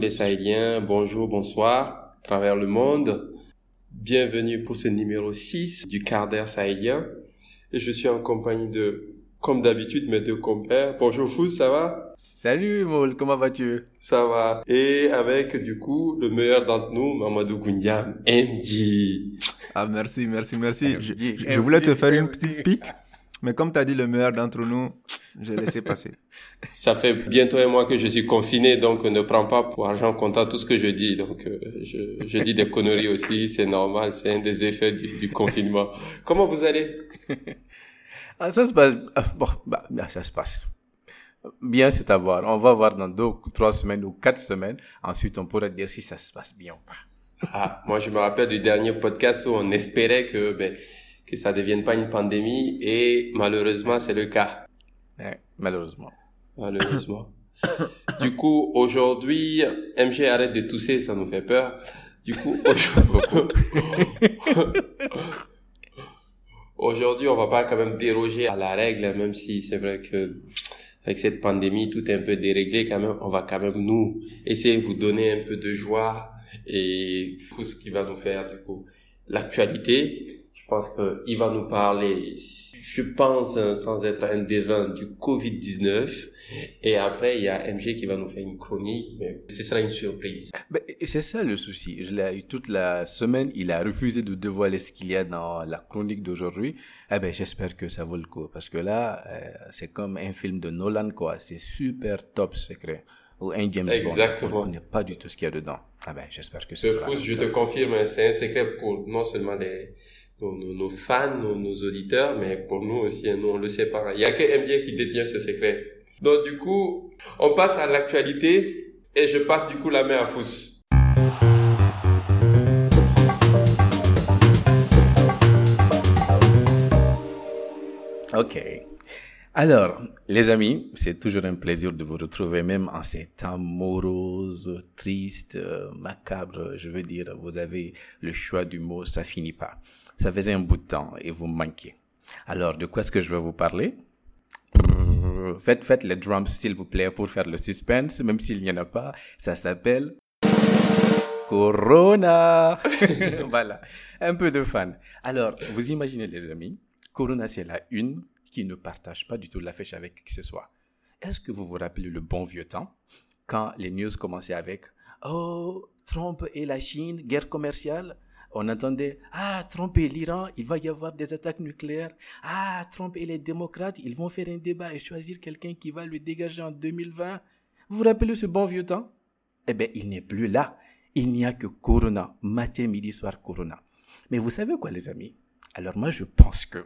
Les Sahéliens, bonjour, bonsoir, à travers le monde. Bienvenue pour ce numéro 6 du quart d'heure sahélien. Et je suis en compagnie de, comme d'habitude, mes deux compères. Bonjour Fous, ça va? Salut Moul, comment vas-tu? Ça va. Et avec, du coup, le meilleur d'entre nous, Mamadou Goundiam, MD. Ah merci, merci, merci. Je, je voulais te faire une petite pique, mais comme tu as dit le meilleur d'entre nous, j'ai laissé passer. Ça fait bientôt un mois que je suis confiné, donc ne prends pas pour argent comptant tout ce que je dis. Donc euh, je, je dis des conneries aussi, c'est normal, c'est un des effets du, du confinement. Comment vous allez? Ah, Ça se passe. ah, Bon, bah, ça se passe. Bien, c'est à voir. On va voir dans deux, ou trois semaines ou quatre semaines. Ensuite, on pourra dire si ça se passe bien ou pas. ah, Moi, je me rappelle du dernier podcast où on espérait que ben, que ça devienne pas une pandémie et malheureusement, c'est le cas. Ouais, malheureusement. Malheureusement. du coup, aujourd'hui, MG arrête de tousser, ça nous fait peur. Du coup, aujourd'hui, aujourd'hui, on va pas quand même déroger à la règle, même si c'est vrai que avec cette pandémie, tout est un peu déréglé quand même. On va quand même nous essayer de vous donner un peu de joie et tout ce qui va nous faire du coup l'actualité. Je pense qu'il va nous parler, je pense, hein, sans être un devin, du Covid-19. Et après, il y a MG qui va nous faire une chronique, mais ce sera une surprise. Ben, c'est ça le souci. Je l'ai eu toute la semaine. Il a refusé de dévoiler ce qu'il y a dans la chronique d'aujourd'hui. Eh ben, j'espère que ça vaut le coup. Parce que là, euh, c'est comme un film de Nolan, quoi. C'est super top secret. Ou un James Exactement. Bond. On ne connaît pas du tout ce qu'il y a dedans. Ah ben, j'espère que Ce c'est fou, je te confirme, c'est un secret pour non seulement les, nos, fans, nos, auditeurs, mais pour nous aussi, nous on le sait pas. Il y a que MJ qui détient ce secret. Donc du coup, on passe à l'actualité et je passe du coup la main à Fous. Ok. Alors, les amis, c'est toujours un plaisir de vous retrouver, même en ces temps moroses, tristes, euh, macabres. Je veux dire, vous avez le choix du mot, ça finit pas. Ça faisait un bout de temps et vous manquez. Alors, de quoi est-ce que je vais vous parler? Faites, faites les drums, s'il vous plaît, pour faire le suspense, même s'il n'y en a pas. Ça s'appelle Corona. voilà, un peu de fun. Alors, vous imaginez, les amis, Corona, c'est la une qui ne partage pas du tout l'affiche avec qui que ce soit. Est-ce que vous vous rappelez le bon vieux temps quand les news commençaient avec Oh, Trump et la Chine, guerre commerciale? On entendait Ah, Trump et l'Iran, il va y avoir des attaques nucléaires. Ah, Trump et les démocrates, ils vont faire un débat et choisir quelqu'un qui va le dégager en 2020. Vous vous rappelez ce bon vieux temps? Eh bien, il n'est plus là. Il n'y a que Corona, matin, midi, soir, Corona. Mais vous savez quoi, les amis? Alors moi, je pense que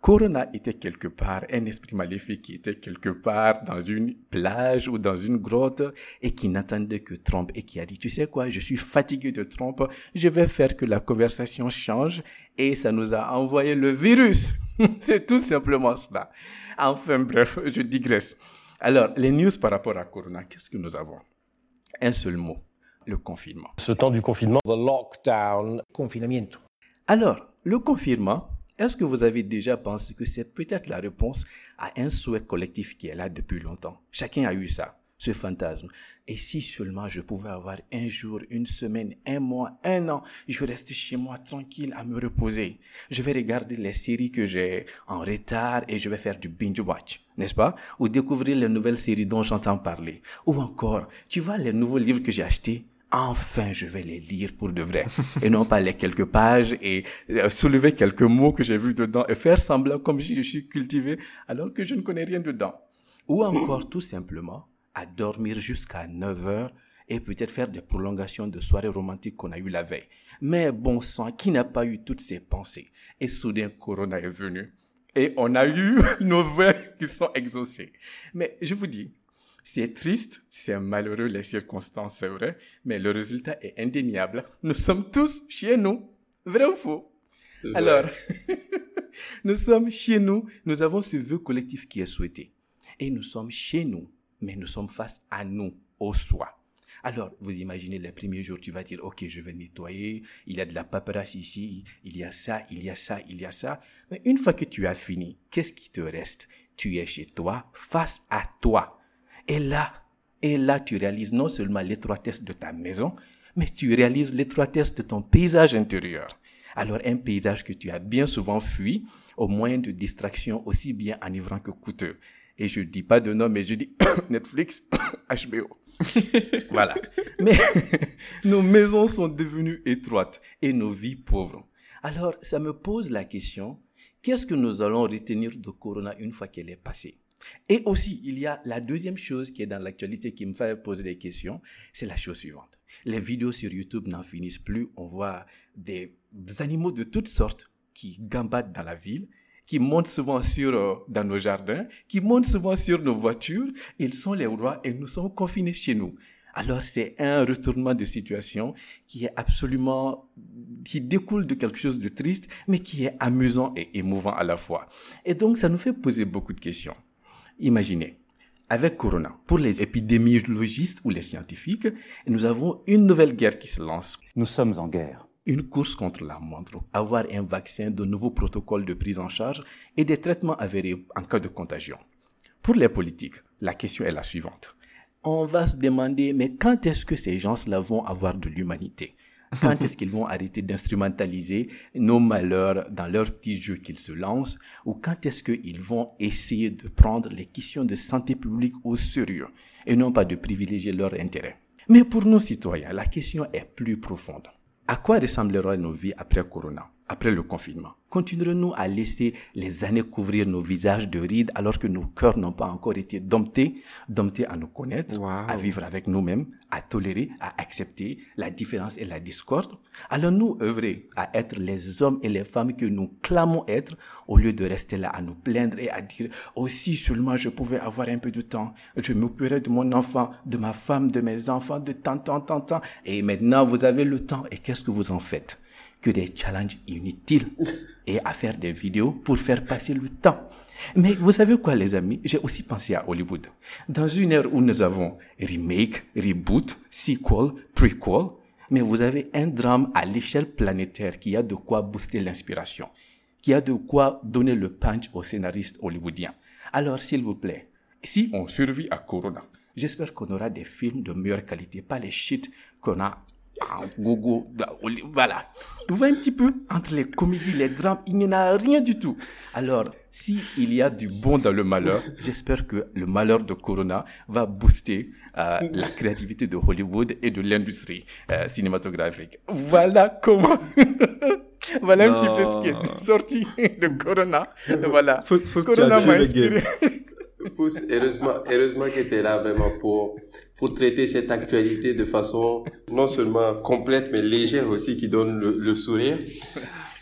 Corona était quelque part un esprit maléfique qui était quelque part dans une plage ou dans une grotte et qui n'attendait que Trump et qui a dit, tu sais quoi, je suis fatigué de Trump, je vais faire que la conversation change et ça nous a envoyé le virus. C'est tout simplement cela. Enfin bref, je digresse. Alors, les news par rapport à Corona, qu'est-ce que nous avons? Un seul mot, le confinement. Ce temps du confinement, the lockdown, confinamiento. Alors, le confinement, est-ce que vous avez déjà pensé que c'est peut-être la réponse à un souhait collectif qui est là depuis longtemps? Chacun a eu ça, ce fantasme. Et si seulement je pouvais avoir un jour, une semaine, un mois, un an, je vais rester chez moi tranquille à me reposer. Je vais regarder les séries que j'ai en retard et je vais faire du binge watch, n'est-ce pas? Ou découvrir les nouvelles séries dont j'entends parler. Ou encore, tu vois les nouveaux livres que j'ai achetés? Enfin je vais les lire pour de vrai et non pas les quelques pages et euh, soulever quelques mots que j'ai vus dedans et faire semblant comme si je suis cultivé alors que je ne connais rien dedans. Ou encore tout simplement à dormir jusqu'à 9 heures et peut-être faire des prolongations de soirées romantiques qu'on a eues la veille. Mais bon sang, qui n'a pas eu toutes ces pensées? Et soudain, Corona est venu et on a eu nos vœux qui sont exaucés. Mais je vous dis, c'est triste, c'est malheureux les circonstances, c'est vrai, mais le résultat est indéniable. Nous sommes tous chez nous. Vrai ou faux? Alors, nous sommes chez nous, nous avons ce vœu collectif qui est souhaité. Et nous sommes chez nous, mais nous sommes face à nous, au soi. Alors, vous imaginez les premiers jours, tu vas dire, OK, je vais nettoyer, il y a de la paperasse ici, il y a ça, il y a ça, il y a ça. Mais une fois que tu as fini, qu'est-ce qui te reste? Tu es chez toi, face à toi. Et là, Et là, tu réalises non seulement l'étroitesse de ta maison, mais tu réalises l'étroitesse de ton paysage intérieur. Alors un paysage que tu as bien souvent fui au moyen de distraction aussi bien enivrant que coûteux. Et je ne dis pas de nom, mais je dis Netflix, HBO. voilà. Mais nos maisons sont devenues étroites et nos vies pauvres. Alors, ça me pose la question, qu'est-ce que nous allons retenir de Corona une fois qu'elle est passée? Et aussi, il y a la deuxième chose qui est dans l'actualité qui me fait poser des questions, c'est la chose suivante. Les vidéos sur YouTube n'en finissent plus. On voit des animaux de toutes sortes qui gambadent dans la ville qui montent souvent sur, euh, dans nos jardins, qui montent souvent sur nos voitures. Ils sont les rois et nous sommes confinés chez nous. Alors c'est un retournement de situation qui est absolument, qui découle de quelque chose de triste, mais qui est amusant et émouvant à la fois. Et donc ça nous fait poser beaucoup de questions. Imaginez, avec Corona, pour les épidémiologistes ou les scientifiques, nous avons une nouvelle guerre qui se lance. Nous sommes en guerre une course contre la montre, avoir un vaccin, de nouveaux protocoles de prise en charge et des traitements avérés en cas de contagion. Pour les politiques, la question est la suivante. On va se demander, mais quand est-ce que ces gens-là vont avoir de l'humanité? Quand est-ce qu'ils vont arrêter d'instrumentaliser nos malheurs dans leurs petits jeux qu'ils se lancent? Ou quand est-ce qu'ils vont essayer de prendre les questions de santé publique au sérieux et non pas de privilégier leur intérêt? Mais pour nos citoyens, la question est plus profonde. À quoi ressemblera nos vies après Corona, après le confinement. Continuerons-nous à laisser les années couvrir nos visages de rides alors que nos cœurs n'ont pas encore été domptés, domptés à nous connaître, à vivre avec nous-mêmes, à tolérer, à accepter la différence et la discorde? Allons-nous œuvrer à être les hommes et les femmes que nous clamons être au lieu de rester là à nous plaindre et à dire aussi oh, seulement je pouvais avoir un peu de temps, je m'occuperai de mon enfant, de ma femme, de mes enfants, de tant, tant, tant, tant. Et maintenant vous avez le temps. Et qu'est-ce que vous en faites? Que des challenges inutiles et à faire des vidéos pour faire passer le temps. Mais vous savez quoi, les amis? J'ai aussi pensé à Hollywood. Dans une ère où nous avons remake, reboot, sequel, prequel, mais vous avez un drame à l'échelle planétaire qui a de quoi booster l'inspiration, qui a de quoi donner le punch aux scénaristes hollywoodiens. Alors, s'il vous plaît, si on survit à Corona, j'espère qu'on aura des films de meilleure qualité, pas les shit qu'on a ah, gogo, voilà. Vous voyez un petit peu entre les comédies, les drames, il n'y en a rien du tout. Alors, si il y a du bon dans le malheur, j'espère que le malheur de Corona va booster euh, la créativité de Hollywood et de l'industrie euh, cinématographique. Voilà comment. voilà un petit peu ce qui est sorti de Corona. Voilà. Corona m'a inspiré. Heureusement, heureusement que tu es là vraiment pour, pour traiter cette actualité de façon non seulement complète, mais légère aussi, qui donne le, sourire.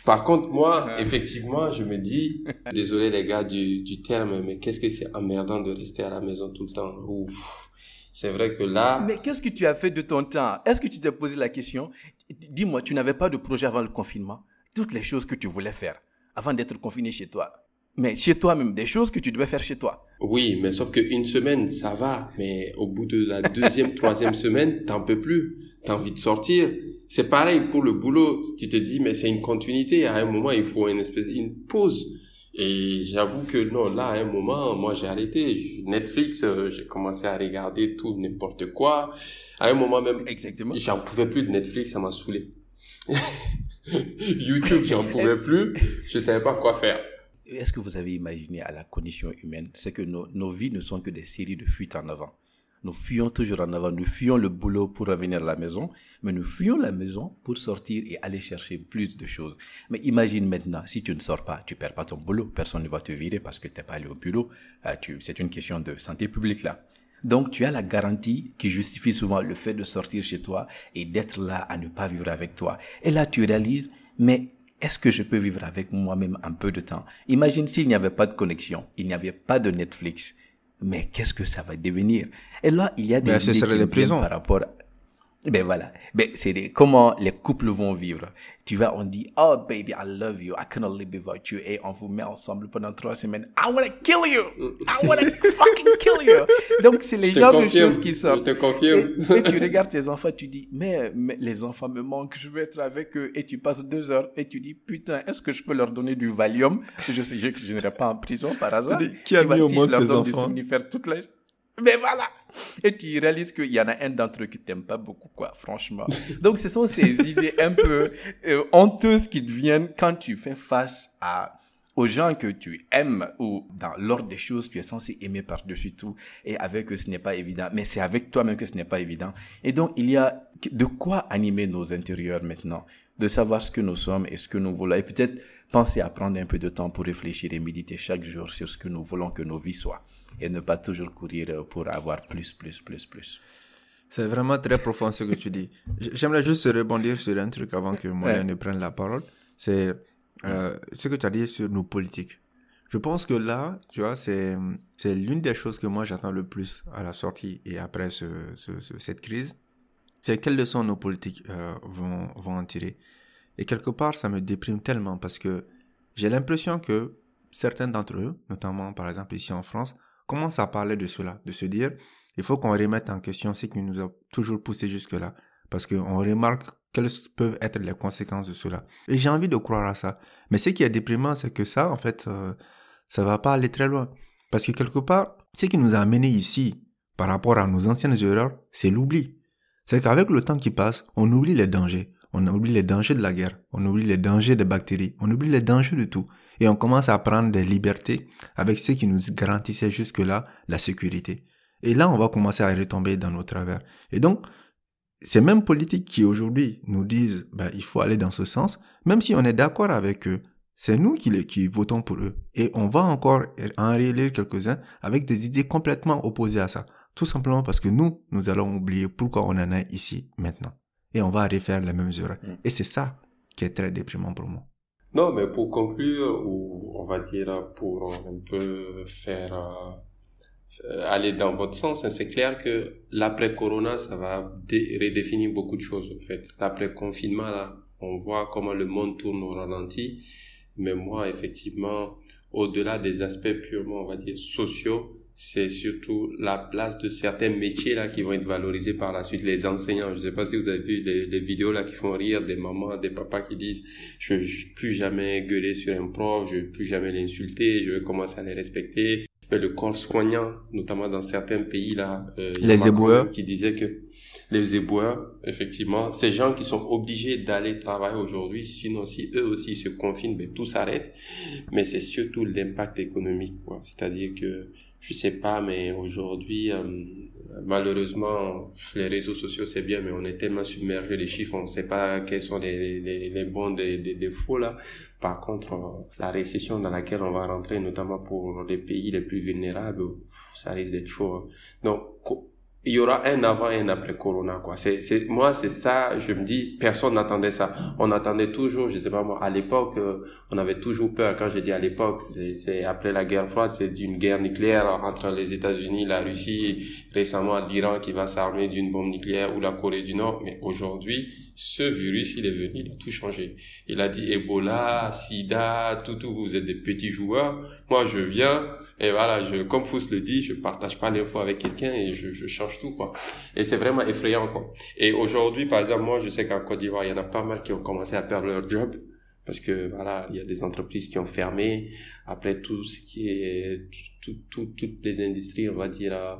Par contre, moi, effectivement, je me dis, désolé les gars du, du terme, mais qu'est-ce que c'est emmerdant de rester à la maison tout le temps? Ouf. C'est vrai que là... Mais qu'est-ce que tu as fait de ton temps? Est-ce que tu t'es posé la question? Dis-moi, tu n'avais pas de projet avant le confinement? Toutes les choses que tu voulais faire avant d'être confiné chez toi, mais chez toi-même, des choses que tu devais faire chez toi. Oui, mais sauf qu'une semaine, ça va. Mais au bout de la deuxième, troisième semaine, t'en peux plus. T'as envie de sortir. C'est pareil pour le boulot. Tu te dis, mais c'est une continuité. À un moment, il faut une espèce, une pause. Et j'avoue que non, là, à un moment, moi, j'ai arrêté. Netflix, euh, j'ai commencé à regarder tout, n'importe quoi. À un moment même, exactement. J'en pouvais plus de Netflix, ça m'a saoulé. YouTube, j'en pouvais plus. Je savais pas quoi faire. Est-ce que vous avez imaginé à la condition humaine, c'est que nos, vies ne sont que des séries de fuites en avant. Nous fuyons toujours en avant, nous fuyons le boulot pour revenir à la maison, mais nous fuyons la maison pour sortir et aller chercher plus de choses. Mais imagine maintenant, si tu ne sors pas, tu perds pas ton boulot, personne ne va te virer parce que tu n'es pas allé au boulot. Euh, c'est une question de santé publique là. Donc tu as la garantie qui justifie souvent le fait de sortir chez toi et d'être là à ne pas vivre avec toi. Et là tu réalises, mais est-ce que je peux vivre avec moi-même un peu de temps? Imagine s'il n'y avait pas de connexion, il n'y avait pas de Netflix. Mais qu'est-ce que ça va devenir? Et là, il y a des idées qui par rapport ben voilà. Ben c'est comment les couples vont vivre. Tu vas, on dit, oh baby, I love you, I cannot live without you, et on vous met ensemble pendant trois semaines. I wanna kill you, I wanna fucking kill you. Donc c'est les genres de choses qui sortent. Je te confirme. Et, tu regardes tes enfants, tu dis, mais, mais, les enfants me manquent, je veux être avec eux. Et tu passes deux heures et tu dis, putain, est-ce que je peux leur donner du Valium? Je sais que je n'irai pas en prison par hasard. Qui a mis au monde ces enfants? du toute la Mais voilà. Et tu réalises qu'il y en a un d'entre eux qui t'aime pas beaucoup, quoi, franchement. Donc, ce sont ces idées un peu euh, honteuses qui deviennent quand tu fais face à aux gens que tu aimes ou dans l'ordre des choses, tu es censé aimer par-dessus tout et avec eux, ce n'est pas évident. Mais c'est avec toi-même que ce n'est pas évident. Et donc, il y a de quoi animer nos intérieurs maintenant, de savoir ce que nous sommes et ce que nous voulons. Et peut-être penser à prendre un peu de temps pour réfléchir et méditer chaque jour sur ce que nous voulons que nos vies soient et ne pas toujours courir pour avoir plus, plus, plus, plus. C'est vraiment très profond ce que tu dis. J'aimerais juste rebondir sur un truc avant que Moulin ne prenne la parole. C'est euh, ce que tu as dit sur nos politiques. Je pense que là, tu vois, c'est l'une des choses que moi j'attends le plus à la sortie et après ce, ce, cette crise, c'est quelles leçons nos politiques euh, vont vont en tirer. Et quelque part, ça me déprime tellement parce que j'ai l'impression que certains d'entre eux, notamment par exemple ici en France, commencent à parler de cela, de se dire, il faut qu'on remette en question ce qui nous a toujours poussé jusque-là, parce qu'on remarque quelles peuvent être les conséquences de cela. Et j'ai envie de croire à ça. Mais ce qui est déprimant, c'est que ça, en fait, euh, ça va pas aller très loin. Parce que quelque part, ce qui nous a amené ici, par rapport à nos anciennes erreurs, c'est l'oubli. C'est qu'avec le temps qui passe, on oublie les dangers. On oublie les dangers de la guerre. On oublie les dangers des bactéries. On oublie les dangers de tout. Et on commence à prendre des libertés avec ce qui nous garantissait jusque-là la sécurité. Et là, on va commencer à retomber dans nos travers. Et donc, ces mêmes politiques qui aujourd'hui nous disent ben, il faut aller dans ce sens, même si on est d'accord avec eux, c'est nous qui, les, qui votons pour eux. Et on va encore en réélire quelques-uns avec des idées complètement opposées à ça. Tout simplement parce que nous, nous allons oublier pourquoi on en est ici maintenant. Et on va refaire les mêmes erreurs. Mm. Et c'est ça qui est très déprimant pour moi. Non, mais pour conclure, ou on va dire pour un peu faire euh, euh, aller dans votre sens. Hein. C'est clair que l'après-corona, ça va redéfinir beaucoup de choses, en fait. L'après-confinement, là, on voit comment le monde tourne au ralenti. Mais moi, effectivement, au-delà des aspects purement, on va dire, sociaux, c'est surtout la place de certains métiers là qui vont être valorisés par la suite. Les enseignants, je sais pas si vous avez vu les, les vidéos là qui font rire des mamans, des papas qui disent je ne vais plus jamais gueuler sur un prof, je ne vais plus jamais l'insulter, je vais commencer à les respecter le corps soignant, notamment dans certains pays là, euh, les éboueurs, qui disaient que les éboueurs, effectivement, ces gens qui sont obligés d'aller travailler aujourd'hui, sinon si eux aussi se confinent, ben, tout s'arrête. Mais c'est surtout l'impact économique, quoi. C'est-à-dire que je sais pas, mais aujourd'hui, euh, malheureusement, les réseaux sociaux c'est bien, mais on est tellement submergé les chiffres, on ne sait pas quels sont les, les, bons des, des, des là. Par contre, euh, la récession dans laquelle on va rentrer, notamment pour les pays les plus vulnérables, ça risque d'être chaud. Il y aura un avant et un après Corona, quoi. C'est, c'est, moi, c'est ça, je me dis, personne n'attendait ça. On attendait toujours, je sais pas moi, à l'époque, euh, on avait toujours peur. Quand j'ai dit à l'époque, c'est, c'est après la guerre froide, c'est d'une guerre nucléaire entre les États-Unis, la Russie, récemment l'Iran qui va s'armer d'une bombe nucléaire ou la Corée du Nord. Mais aujourd'hui, ce virus, il est venu, il a tout changé. Il a dit Ebola, Sida, tout, tout, vous êtes des petits joueurs. Moi, je viens, et voilà, je, comme Fous le dit, je partage pas l'info avec quelqu'un et je, je change tout, quoi. Et c'est vraiment effrayant, quoi. Et aujourd'hui, par exemple, moi, je sais qu'en Côte d'Ivoire, il y en a pas mal qui ont commencé à perdre leur job parce que voilà, il y a des entreprises qui ont fermé. Après tout ce qui est tout, tout, toutes les industries, on va dire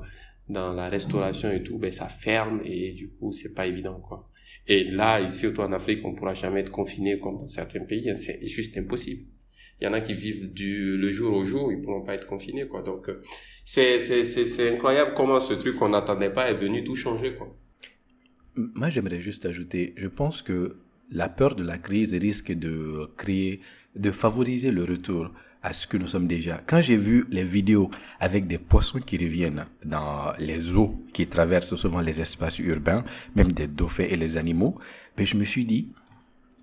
dans la restauration et tout, ben ça ferme et du coup c'est pas évident quoi. Et là, surtout en Afrique, on pourra jamais être confiné comme dans certains pays, c'est juste impossible il y en a qui vivent du le jour au jour, ils pourront pas être confinés quoi. Donc euh, c'est c'est c'est incroyable comment ce truc qu'on n'attendait pas est venu tout changer quoi. Moi, j'aimerais juste ajouter, je pense que la peur de la crise risque de créer, de favoriser le retour à ce que nous sommes déjà. Quand j'ai vu les vidéos avec des poissons qui reviennent dans les eaux qui traversent souvent les espaces urbains, même des dauphins et les animaux, mais ben, je me suis dit,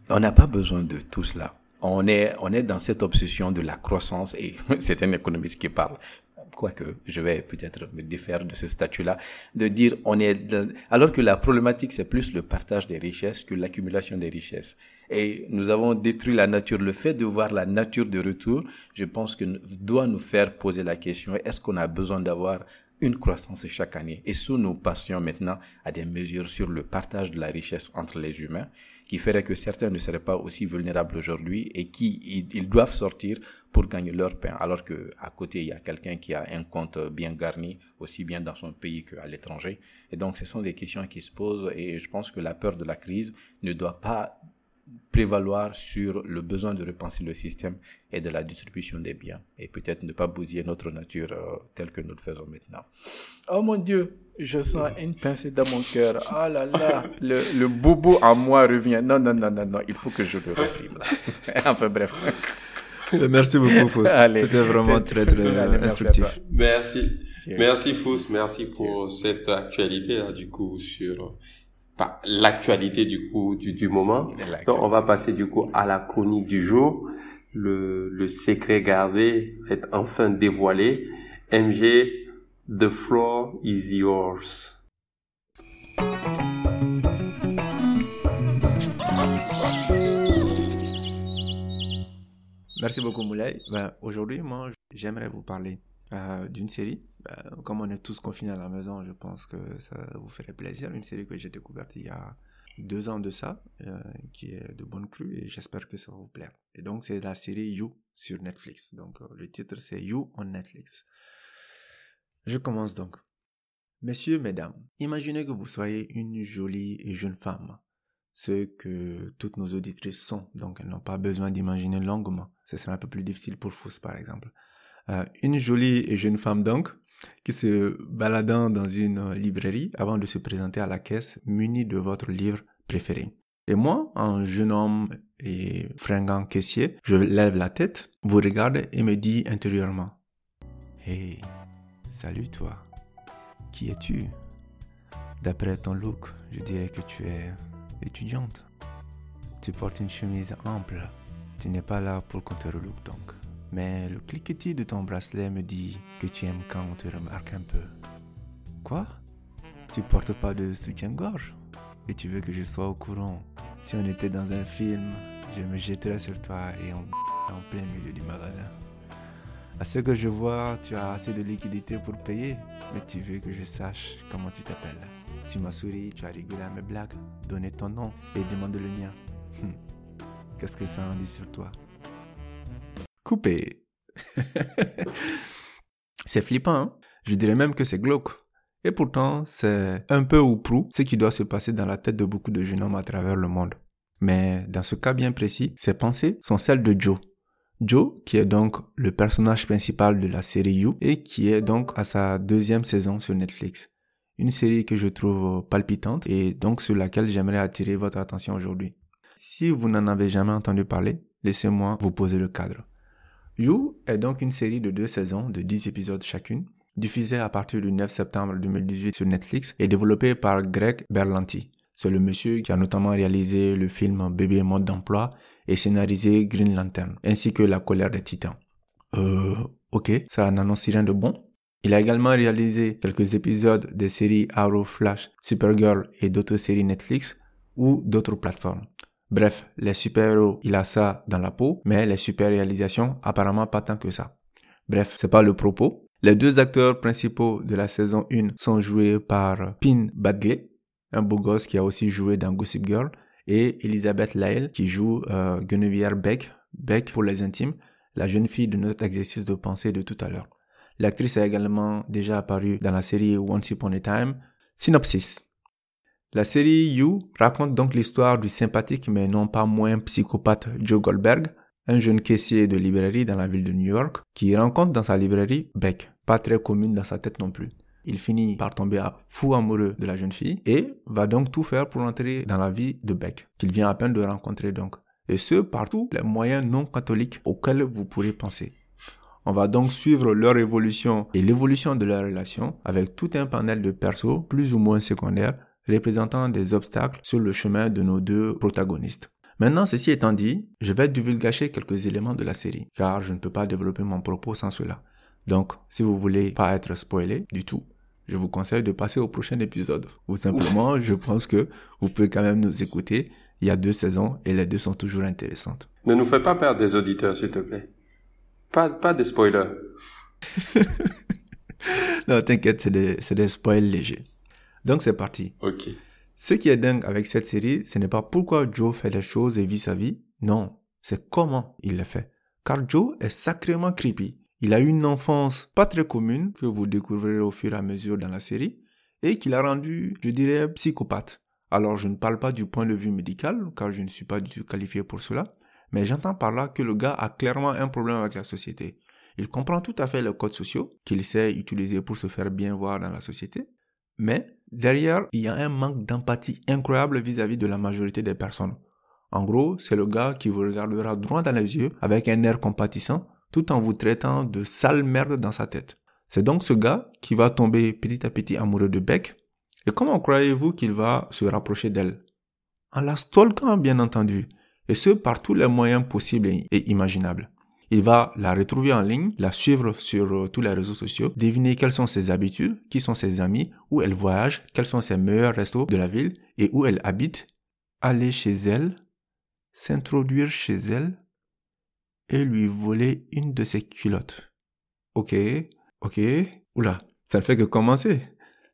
on n'a pas besoin de tout cela on est, on est dans cette obsession de la croissance et c'est un économiste qui parle. Quoique, je vais peut-être me défaire de ce statut-là, de dire on est, alors que la problématique c'est plus le partage des richesses que l'accumulation des richesses. Et nous avons détruit la nature. Le fait de voir la nature de retour, je pense que doit nous faire poser la question est-ce qu'on a besoin d'avoir une croissance chaque année? Et sous nous passions maintenant à des mesures sur le partage de la richesse entre les humains, qui ferait que certains ne seraient pas aussi vulnérables aujourd'hui et qui ils, doivent sortir pour gagner leur pain, alors que à côté il y a quelqu'un qui a un compte bien garni aussi bien dans son pays qu'à l'étranger. Et donc ce sont des questions qui se posent et je pense que la peur de la crise ne doit pas prévaloir sur le besoin de repenser le système et de la distribution des biens et peut-être ne pas bousiller notre nature euh, telle que nous le faisons maintenant. Oh mon Dieu, je sens une pincée dans mon cœur. Ah là là, le, le bobo en moi revient. Non, non, non, non, non, il faut que je le réprime. enfin bref. Merci beaucoup, Fous. C'était vraiment très, très instructif. Merci. Merci, Fous. Merci pour cette actualité, là, du coup, sur l'actualité du coup du, du moment. Donc on va passer du coup à la chronique du jour. Le, le secret gardé est enfin dévoilé. MG, the floor is yours. Merci beaucoup Moulay. Ben, Aujourd'hui, moi, j'aimerais vous parler euh, d'une série bah, comme on est tous confinés à la maison, je pense que ça vous ferait plaisir. Une série que j'ai découverte il y a deux ans de ça, euh, qui est de bonne crue et j'espère que ça va vous plaire. Et donc c'est la série You sur Netflix. Donc euh, le titre c'est You on Netflix. Je commence donc. Messieurs, mesdames, imaginez que vous soyez une jolie et jeune femme. Ce que toutes nos auditrices sont, donc elles n'ont pas besoin d'imaginer longuement. Ce serait un peu plus difficile pour Fous par exemple. Euh, une jolie et jeune femme donc, qui se baladant dans une librairie avant de se présenter à la caisse muni de votre livre préféré. Et moi, un jeune homme et fringant caissier, je lève la tête, vous regarde et me dis intérieurement Hey, salut toi. Qui es-tu? D'après ton look, je dirais que tu es étudiante. Tu portes une chemise ample. Tu n'es pas là pour qu'on te relook donc mais le cliquetis de ton bracelet me dit que tu aimes quand on te remarque un peu. Quoi? Tu portes pas de soutien-gorge? Et tu veux que je sois au courant? Si on était dans un film, je me jetterais sur toi et on en plein milieu du magasin. À ce que je vois, tu as assez de liquidité pour payer, mais tu veux que je sache comment tu t'appelles. Tu m'as souri, tu as rigolé à mes blagues, donné ton nom et demandé le mien. Qu'est-ce que ça en dit sur toi? Coupé. c'est flippant, hein je dirais même que c'est glauque. Et pourtant, c'est un peu ou prou ce qui doit se passer dans la tête de beaucoup de jeunes hommes à travers le monde. Mais dans ce cas bien précis, ces pensées sont celles de Joe. Joe, qui est donc le personnage principal de la série You et qui est donc à sa deuxième saison sur Netflix. Une série que je trouve palpitante et donc sur laquelle j'aimerais attirer votre attention aujourd'hui. Si vous n'en avez jamais entendu parler, laissez-moi vous poser le cadre. You est donc une série de deux saisons de 10 épisodes chacune, diffusée à partir du 9 septembre 2018 sur Netflix et développée par Greg Berlanti. C'est le monsieur qui a notamment réalisé le film Bébé mode d'emploi et scénarisé Green Lantern, ainsi que La colère des titans. Euh, ok, ça n'annonce rien de bon. Il a également réalisé quelques épisodes des séries Arrow, Flash, Supergirl et d'autres séries Netflix ou d'autres plateformes. Bref, les super-héros, il a ça dans la peau, mais les super réalisations, apparemment pas tant que ça. Bref, c'est pas le propos. Les deux acteurs principaux de la saison 1 sont joués par Pin Badgley, un beau gosse qui a aussi joué dans Gossip Girl, et Elizabeth Lyle qui joue euh, Beck, Beck pour les intimes, la jeune fille de notre exercice de pensée de tout à l'heure. L'actrice a également déjà apparu dans la série Once Upon a Time. Synopsis. La série You raconte donc l'histoire du sympathique mais non pas moins psychopathe Joe Goldberg, un jeune caissier de librairie dans la ville de New York, qui rencontre dans sa librairie Beck, pas très commune dans sa tête non plus. Il finit par tomber fou amoureux de la jeune fille et va donc tout faire pour entrer dans la vie de Beck, qu'il vient à peine de rencontrer donc. Et ce, par tous les moyens non catholiques auxquels vous pourrez penser. On va donc suivre leur évolution et l'évolution de leur relation avec tout un panel de persos plus ou moins secondaires représentant des obstacles sur le chemin de nos deux protagonistes. Maintenant, ceci étant dit, je vais divulgacher quelques éléments de la série, car je ne peux pas développer mon propos sans cela. Donc, si vous voulez pas être spoilé du tout, je vous conseille de passer au prochain épisode. Ou simplement, je pense que vous pouvez quand même nous écouter. Il y a deux saisons et les deux sont toujours intéressantes. Ne nous fais pas perdre des auditeurs, s'il te plaît. Pas, pas de spoilers. non, t'inquiète, c'est des, c'est des spoils légers. Donc c'est parti. Ok. Ce qui est dingue avec cette série, ce n'est pas pourquoi Joe fait les choses et vit sa vie. Non, c'est comment il les fait. Car Joe est sacrément creepy. Il a eu une enfance pas très commune que vous découvrirez au fur et à mesure dans la série et qui l'a rendu, je dirais, psychopathe. Alors je ne parle pas du point de vue médical car je ne suis pas du tout qualifié pour cela, mais j'entends par là que le gars a clairement un problème avec la société. Il comprend tout à fait les codes sociaux qu'il sait utiliser pour se faire bien voir dans la société, mais derrière, il y a un manque d'empathie incroyable vis-à-vis de la majorité des personnes. En gros, c'est le gars qui vous regardera droit dans les yeux avec un air compatissant tout en vous traitant de sale merde dans sa tête. C'est donc ce gars qui va tomber petit à petit amoureux de Beck. Et comment croyez-vous qu'il va se rapprocher d'elle? En la stalkant, bien entendu, et ce par tous les moyens possibles et imaginables. Il va la retrouver en ligne, la suivre sur euh, tous les réseaux sociaux, deviner quelles sont ses habitudes, qui sont ses amis, où elle voyage, quels sont ses meilleurs restos de la ville et où elle habite, aller chez elle, s'introduire chez elle et lui voler une de ses culottes. Ok, ok, oula, ça ne fait que commencer.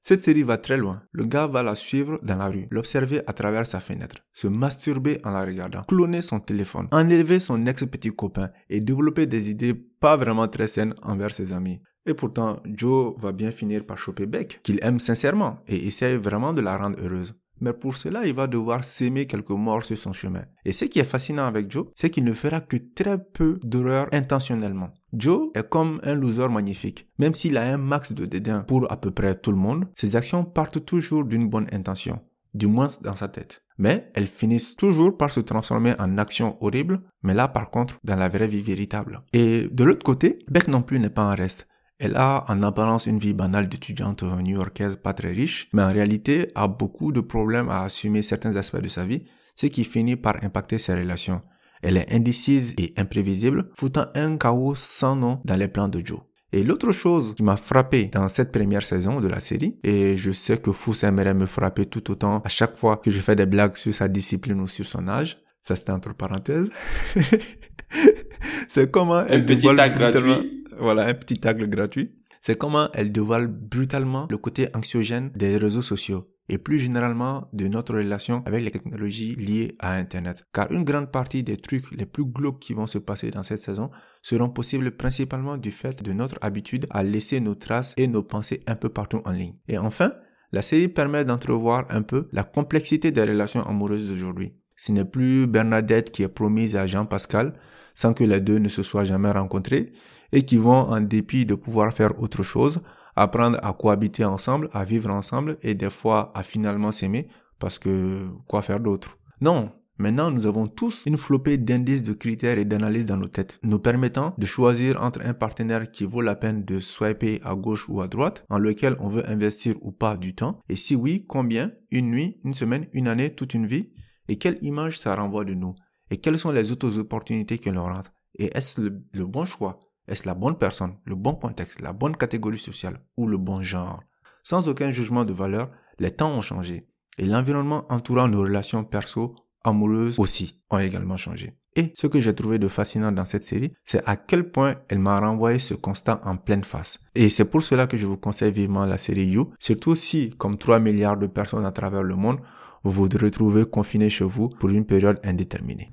Cette série va très loin. Le gars va la suivre dans la rue, l'observer à travers sa fenêtre, se masturber en la regardant, cloner son téléphone, enlever son ex-petit copain et développer des idées pas vraiment très saines envers ses amis. Et pourtant, Joe va bien finir par choper Beck, qu'il aime sincèrement et essaye vraiment de la rendre heureuse. Mais pour cela, il va devoir s'aimer quelques morts sur son chemin. Et ce qui est fascinant avec Joe, c'est qu'il ne fera que très peu d'erreurs intentionnellement. Joe est comme un loser magnifique. Même s'il a un max de dédain pour à peu près tout le monde, ses actions partent toujours d'une bonne intention. Du moins dans sa tête. Mais elles finissent toujours par se transformer en actions horribles, mais là par contre dans la vraie vie véritable. Et de l'autre côté, Beck non plus n'est pas en reste. Elle a en apparence une vie banale d'étudiante new-yorkaise pas très riche, mais en réalité a beaucoup de problèmes à assumer certains aspects de sa vie, ce qui finit par impacter ses relations. Elle est indécise et imprévisible, foutant un chaos sans nom dans les plans de Joe. Et l'autre chose qui m'a frappé dans cette première saison de la série, et je sais que Fous aimerait me frapper tout autant à chaque fois que je fais des blagues sur sa discipline ou sur son âge, ça c'était entre parenthèses, c'est comment elle un petit gratuit voilà, un petit tag gratuit. C'est comment elle dévoile brutalement le côté anxiogène des réseaux sociaux et plus généralement de notre relation avec les technologies liées à Internet. Car une grande partie des trucs les plus glauques qui vont se passer dans cette saison seront possibles principalement du fait de notre habitude à laisser nos traces et nos pensées un peu partout en ligne. Et enfin, la série permet d'entrevoir un peu la complexité des relations amoureuses d'aujourd'hui. Ce n'est plus Bernadette qui est promise à Jean-Pascal sans que les deux ne se soient jamais rencontrés et qui vont, en dépit de pouvoir faire autre chose, apprendre à cohabiter ensemble, à vivre ensemble et des fois à finalement s'aimer parce que quoi faire d'autre? Non, Maintenant, nous avons tous une flopée d'indices, de critères et d'analyses dans nos têtes, nous permettant de choisir entre un partenaire qui vaut la peine de swiper à gauche ou à droite, en lequel on veut investir ou pas du temps, et si oui, combien, une nuit, une semaine, une année, toute une vie, et quelle image ça renvoie de nous, et quelles sont les autres opportunités que l'on rentre, et est-ce le bon choix? Est-ce la bonne personne, le bon contexte, la bonne catégorie sociale ou le bon genre? Sans aucun jugement de valeur, les temps ont changé et l'environnement entourant nos relations perso, amoureuses aussi, ont également changé. Et ce que j'ai trouvé de fascinant dans cette série, c'est à quel point elle m'a renvoyé ce constat en pleine face. Et c'est pour cela que je vous conseille vivement la série You, surtout si, comme 3 milliards de personnes à travers le monde, vous vous retrouvez confiné chez vous pour une période indéterminée.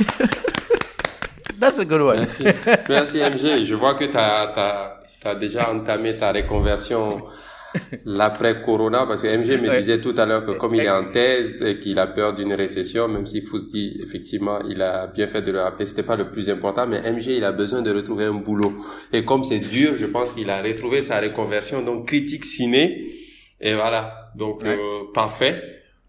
That's a good one. Merci. Merci MG. Je vois que tu as, as, déjà entamé ta reconversion l'après-corona, parce que MG me disait tout à l'heure que comme il est en thèse et qu'il a peur d'une récession, même si Fous dit effectivement, il a bien fait de le rappeler, c'était pas le plus important, mais MG, il a besoin de retrouver un boulot. Et comme c'est dur, je pense qu'il a retrouvé sa reconversion, donc critique ciné, et voilà. Donc, euh, parfait.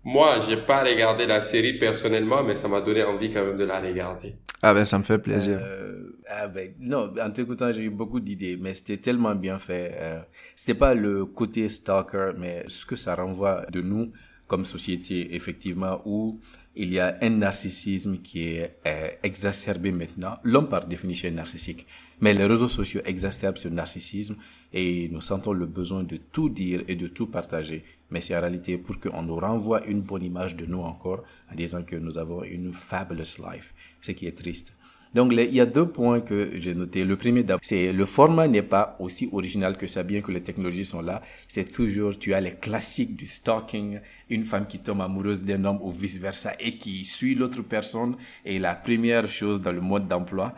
Moi, j'ai pas regardé la série personnellement, mais ça m'a donné envie quand même de la regarder. Ah ben ça me fait plaisir. Euh, ah ben, non, en t'écoutant, j'ai eu beaucoup d'idées, mais c'était tellement bien fait. Euh, c'était pas le côté stalker, mais ce que ça renvoie de nous comme société, effectivement, où il y a un narcissisme qui est euh, exacerbé maintenant. L'homme, par définition, est narcissique. Mais les réseaux sociaux exacerbent ce narcissisme et nous sentons le besoin de tout dire et de tout partager. Mais c'est en réalité pour qu'on nous renvoie une bonne image de nous encore en disant que nous avons une fabulous life, ce qui est triste. Donc, il y a deux points que j'ai notés. Le premier, c'est le format n'est pas aussi original que ça, bien que les technologies sont là. C'est toujours, tu as les classiques du stalking, une femme qui tombe amoureuse d'un homme ou vice versa et qui suit l'autre personne. Et la première chose dans le mode d'emploi,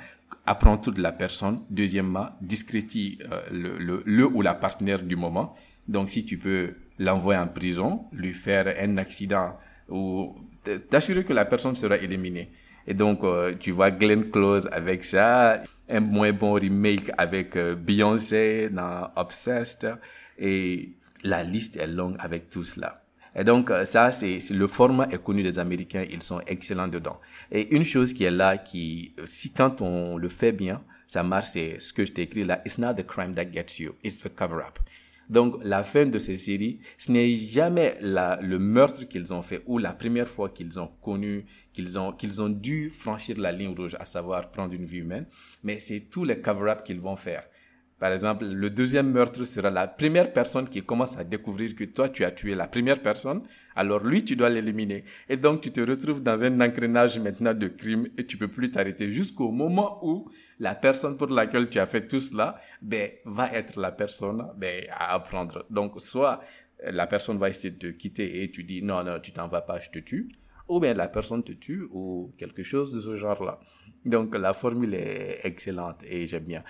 apprend tout de la personne. Deuxièmement, discrétie euh, le ou la partenaire du moment. Donc, si tu peux l'envoyer en prison, lui faire un accident ou t'assurer que la personne sera éliminée. Et donc, euh, tu vois Glenn Close avec ça, un moins bon remake avec euh, Beyoncé dans Obsessed, et la liste est longue avec tout cela. Et donc, euh, ça, c'est le format est connu des Américains, ils sont excellents dedans. Et une chose qui est là, qui, si quand on le fait bien, ça marche, c'est ce que je t'ai écrit là, it's not the crime that gets you, it's the cover-up. Donc, la fin de ces séries, ce n'est jamais le meurtre qu'ils ont fait ou la première fois qu'ils ont connu, qu'ils ont, qu'ils ont dû franchir la ligne rouge, à savoir prendre une vie humaine, mais c'est tous les cover-up qu'ils vont faire. Par exemple, le deuxième meurtre sera la première personne qui commence à découvrir que toi, tu as tué la première personne. Alors lui, tu dois l'éliminer. Et donc, tu te retrouves dans un engrenage maintenant de crime et tu peux plus t'arrêter jusqu'au moment où la personne pour laquelle tu as fait tout cela, ben, va être la personne, ben, à apprendre. Donc, soit la personne va essayer de te quitter et tu dis non, non, tu t'en vas pas, je te tue. Ou bien la personne te tue ou quelque chose de ce genre-là. Donc, la formule est excellente et j'aime bien.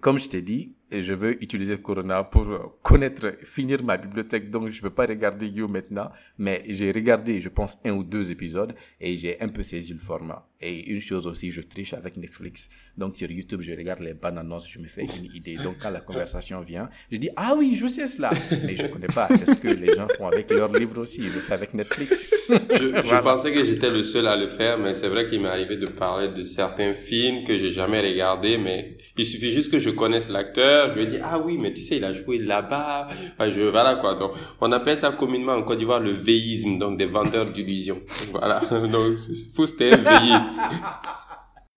Comme je t'ai dit, je veux utiliser Corona pour connaître, finir ma bibliothèque. Donc, je ne peux pas regarder You maintenant, mais j'ai regardé, je pense, un ou deux épisodes et j'ai un peu saisi le format. Et une chose aussi, je triche avec Netflix. Donc, sur YouTube, je regarde les bandes annonces, je me fais une idée. Donc, quand la conversation vient, je dis, ah oui, je sais cela. Mais je ne connais pas. C'est ce que les gens font avec leurs livres aussi. Je le fais avec Netflix. je, je pensais que j'étais le seul à le faire, mais c'est vrai qu'il m'est arrivé de parler de certains films que j'ai jamais regardés, mais il suffit juste que je connaisse l'acteur. Je lui dis, ah oui, mais tu sais, il a joué là-bas. je, voilà quoi. Donc, on appelle ça communément en Côte d'Ivoire le véisme, donc des vendeurs d'illusions. Voilà. Donc, fou, c'était un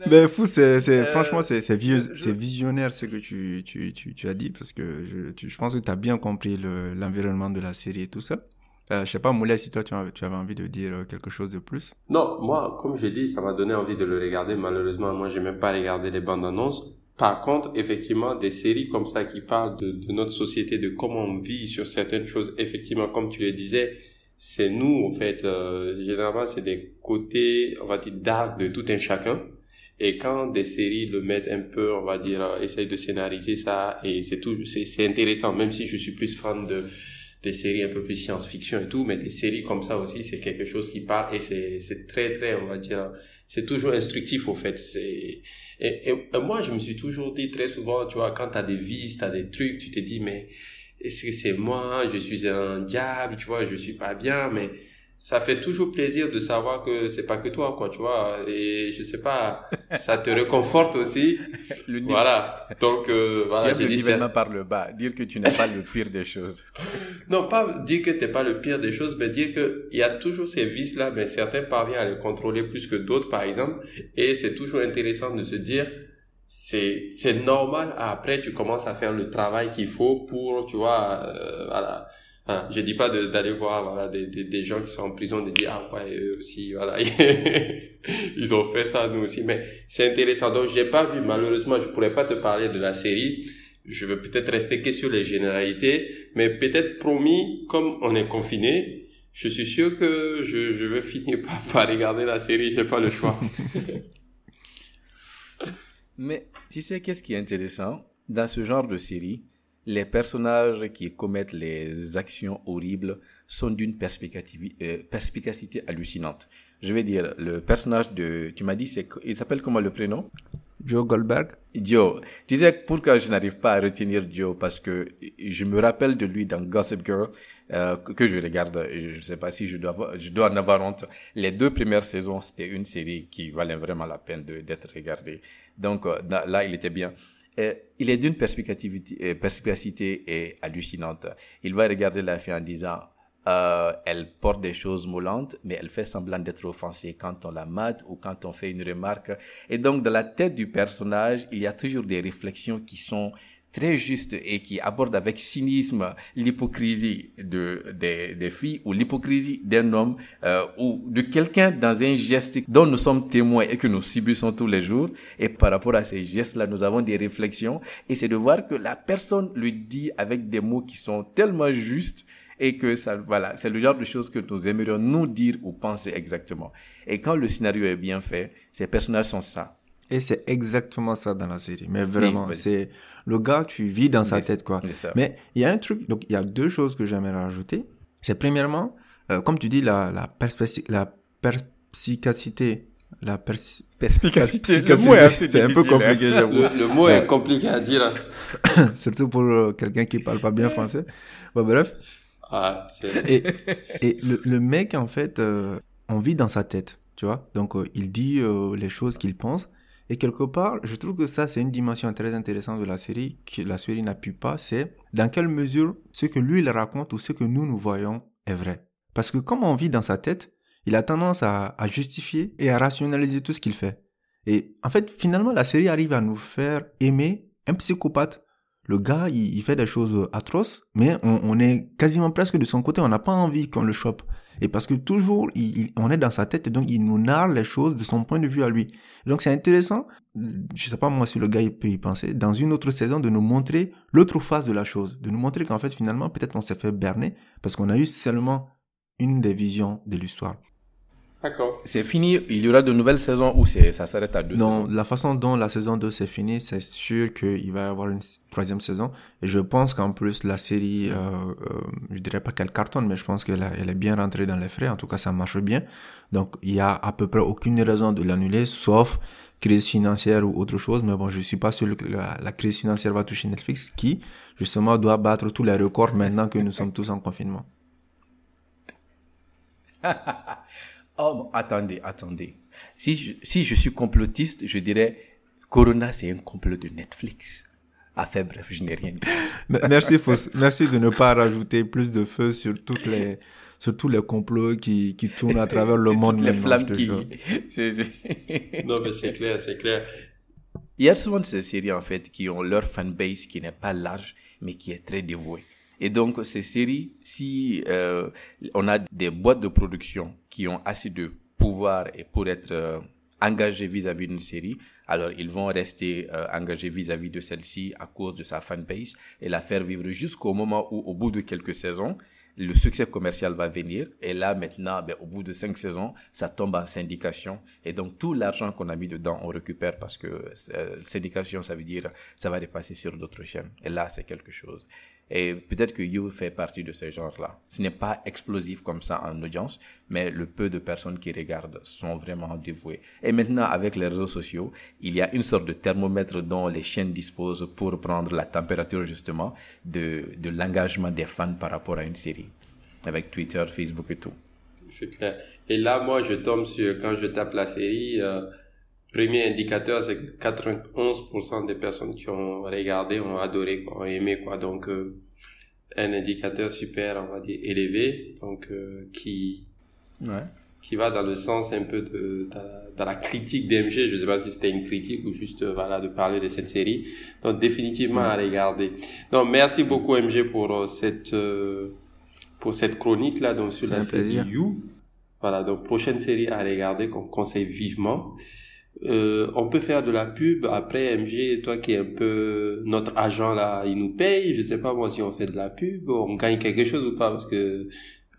Mais fou, c'est, c'est, euh, franchement, c'est, c'est, c'est visionnaire ce que tu, tu, tu, tu as dit parce que je, je pense que tu as bien compris le, l'environnement de la série et tout ça. Euh, je sais pas, Moulay, si toi tu, tu avais envie de dire euh, quelque chose de plus. Non, moi, comme j'ai dit, ça m'a donné envie de le regarder. Malheureusement, moi, j'ai même pas regardé les bandes annonces. Par contre, effectivement, des séries comme ça qui parlent de, de, notre société, de comment on vit sur certaines choses, effectivement, comme tu le disais, c'est nous, en fait, euh, généralement, c'est des côtés, on va dire, d'art de tout un chacun. Et quand des séries le mettent un peu, on va dire, euh, essayent de scénariser ça, et c'est tout, c'est intéressant, même si je suis plus fan de des séries un peu plus science-fiction et tout, mais des séries comme ça aussi, c'est quelque chose qui parle et c'est c'est très très, on va dire, c'est toujours instructif au fait. C'est et, et, moi je me suis toujours dit très souvent, tu vois, quand t'as des vices, t'as des trucs, tu te dis mais est-ce que c'est moi, je suis un diable, tu vois, je suis pas bien, mais ça fait toujours plaisir de savoir que c'est pas que toi, quoi, tu vois. Et je sais pas, ça te réconforte aussi. le voilà. Donc, euh, voilà, j'ai dit ça. par le bas. Dire que tu n'es pas le pire des choses. non, pas dire que t'es pas le pire des choses, mais dire que il y a toujours ces vices-là, mais certains parviennent à les contrôler plus que d'autres, par exemple. Et c'est toujours intéressant de se dire, c'est, c'est normal. Après, tu commences à faire le travail qu'il faut pour, tu vois, euh, voilà Je dis pas d'aller voir des, gens qui sont en prison de dire ah ouais eux aussi voilà. Ils ont fait ça nous aussi. Mais c'est intéressant. Donc j'ai pas vu malheureusement je pourrais pas te parler de la série. Je vais peut-être rester que sur les généralités. Mais peut-être promis comme on est confiné je suis sûr que je, je vais finir par, par regarder la série. J'ai pas le choix. Mais tu sais qu'est-ce qui est intéressant dans ce genre de série? Les personnages qui commettent les actions horribles sont d'une euh, perspicacité hallucinante. Je vais dire, le personnage de, tu m'as dit, c'est, il s'appelle comment le prénom? Joe Goldberg. Joe. Tu sais pourquoi je n'arrive pas à retenir Joe? Parce que je me rappelle de lui dans Gossip Girl euh, que je regarde. Je ne sais pas si je dois, je dois en avoir honte. Les deux premières saisons, c'était une série qui valait vraiment la peine d'être regardée. Donc euh, là, il était bien. Euh, il est d'une perspicacité, euh, perspicacité hallucinante. Il va regarder la fille en disant, euh, elle porte des choses moulantes, mais elle fait semblant d'être offensée quand on la mate ou quand on fait une remarque. Et donc, dans la tête du personnage, il y a toujours des réflexions qui sont très juste et qui aborde avec cynisme l'hypocrisie de, des, filles ou l'hypocrisie d'un homme euh, ou de quelqu'un dans un geste dont nous sommes témoins et que nous subissons tous les jours. Et par rapport à ces gestes-là, nous avons des réflexions et c'est de voir que la personne lui dit avec des mots qui sont tellement justes et que ça, voilà, c'est le genre de choses que nous aimerions nous dire ou penser exactement. Et quand le scénario est bien fait, ces personnages sont ça. Et c'est exactement ça dans la série. Mais vraiment, c'est le gars, tu vis dans sa tête, quoi. Mais il y a un truc, donc il y a deux choses que j'aimerais rajouter. C'est premièrement, euh, comme tu dis, la, la, la perspicacité. La perspicacité. Le mot est C'est un peu compliqué, hein. le, mot est compliqué à dire. Hein. Surtout pour euh, quelqu'un qui parle pas bien français. Bon, bref. Ah, et, et le, le, mec, en fait, euh, on vit dans sa tête, tu vois. Donc, euh, il dit euh, les choses qu'il pense. Et quelque part, je trouve que ça, c'est une dimension très intéressante de la série, que la série n'appuie pas, c'est dans quelle mesure ce que lui, il raconte ou ce que nous, nous voyons est vrai. Parce que comme on vit dans sa tête, il a tendance à, justifier et à rationaliser tout ce qu'il fait. Et en fait, finalement, la série arrive à nous faire aimer un psychopathe le gars, il, fait des choses atroces, mais on, est quasiment presque de son côté. On n'a pas envie qu'on le chope. Et parce que toujours, on est dans sa tête et donc il nous narre les choses de son point de vue à lui. Donc c'est intéressant, je sais pas moi si le gars peut y penser, dans une autre saison de nous montrer l'autre face de la chose, de nous montrer qu'en fait finalement peut-être on s'est fait berner parce qu'on a eu seulement une des visions de l'histoire. D'accord. C'est fini, il y aura de nouvelles saisons ou ça s'arrête à deux Non, la façon dont la saison 2 s'est finie, c'est sûr qu'il va y avoir une troisième saison. Et je pense qu'en plus, la série, euh, euh, je dirais pas qu'elle cartonne, mais je pense qu'elle elle est bien rentrée dans les frais. En tout cas, ça marche bien. Donc, il y a à peu près aucune raison de l'annuler, sauf crise financière ou autre chose. Mais bon, je suis pas sûr que la, la crise financière va toucher Netflix, qui, justement, doit battre tous les records maintenant que nous sommes tous en confinement. Oh, attendez, attendez. Si je, si je suis complotiste, je dirais Corona, c'est un complot de Netflix. Enfin bref, je n'ai rien dit. Merci, merci de ne pas rajouter plus de feu sur toutes les, sur tous les complots qui, qui tournent à travers le monde. les flammes qui... non, mais c'est clair, c'est clair. Il y a souvent ces séries, en fait, qui ont leur fanbase qui n'est pas large, mais qui est très dévouée. Et donc, ces séries, si euh, on a des boîtes de production qui ont assez de pouvoir et pour être euh, engagés vis-à-vis d'une série, alors ils vont rester euh, engagés vis-à-vis de celle-ci à cause de sa fanbase et la faire vivre jusqu'au moment où, au bout de quelques saisons, le succès commercial va venir. Et là, maintenant, ben, au bout de cinq saisons, ça tombe en syndication. Et donc, tout l'argent qu'on a mis dedans, on récupère parce que euh, syndication, ça veut dire, ça va dépasser sur d'autres chaînes. Et là, c'est quelque chose. Et peut-être que You fait partie de ce genre-là. Ce n'est pas explosif comme ça en audience, mais le peu de personnes qui regardent sont vraiment dévouées. Et maintenant, avec les réseaux sociaux, il y a une sorte de thermomètre dont les chaînes disposent pour prendre la température justement de, de l'engagement des fans par rapport à une série. Avec Twitter, Facebook et tout. C'est clair. Et là, moi, je tombe sur, quand je tape la série, euh, premier indicateur, c'est que 91% des personnes qui ont regardé ont adoré, ont aimé, quoi. Donc, euh, un indicateur super, on va dire, élevé, donc, euh, qui, ouais. qui va dans le sens un peu de, dans la critique d'MG. Je sais pas si c'était une critique ou juste, euh, voilà, de parler de cette série. Donc, définitivement à regarder. Donc, merci beaucoup, MG, pour cette, pour cette chronique, là, donc, sur la série You. Voilà, donc, prochaine série à regarder qu'on conseille vivement. Euh, on peut faire de la pub. Après, MG, toi qui es un peu notre agent là, il nous paye. Je sais pas moi si on fait de la pub, on gagne quelque chose ou pas parce que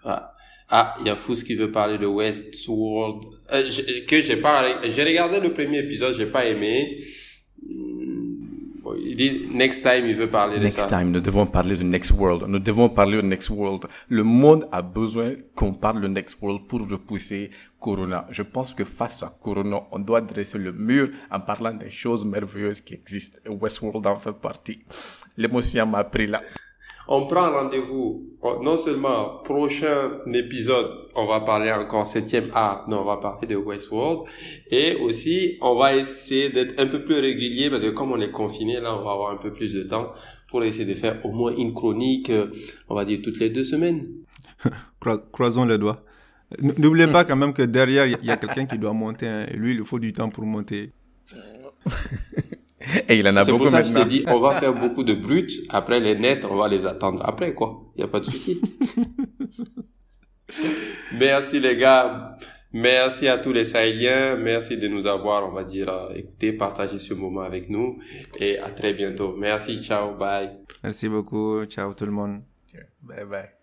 ah, ah il y a Fous qui veut parler de Westworld euh, que j'ai pas. J'ai regardé le premier épisode, j'ai pas aimé. Il dit next time, il veut parler de next ça. Next time, nous devons parler de Next World. Nous devons parler de Next World. Le monde a besoin qu'on parle de Next World pour repousser Corona. Je pense que face à Corona, on doit dresser le mur en parlant des choses merveilleuses qui existent. Westworld en fait partie. L'émotion m'a pris là on prend rendez-vous non seulement prochain épisode, on va parler encore septième art, non, on va parler de Westworld, et aussi on va essayer d'être un peu plus régulier parce que comme on est confiné, là, on va avoir un peu plus de temps pour essayer de faire au moins une chronique, on va dire toutes les deux semaines. Croisons les doigts. N'oubliez pas quand même que derrière, il y a quelqu'un qui doit monter. Hein, et lui, il faut du temps pour monter. Et il en a C'est beaucoup pour ça que je dis, on va faire beaucoup de brut. Après les nets, on va les attendre après, quoi. Il n'y a pas de souci. Merci les gars. Merci à tous les Sahéliens. Merci de nous avoir, on va dire, euh, écouté, partagé ce moment avec nous. Et à très bientôt. Merci, ciao, bye. Merci beaucoup. Ciao tout le monde. Bye bye.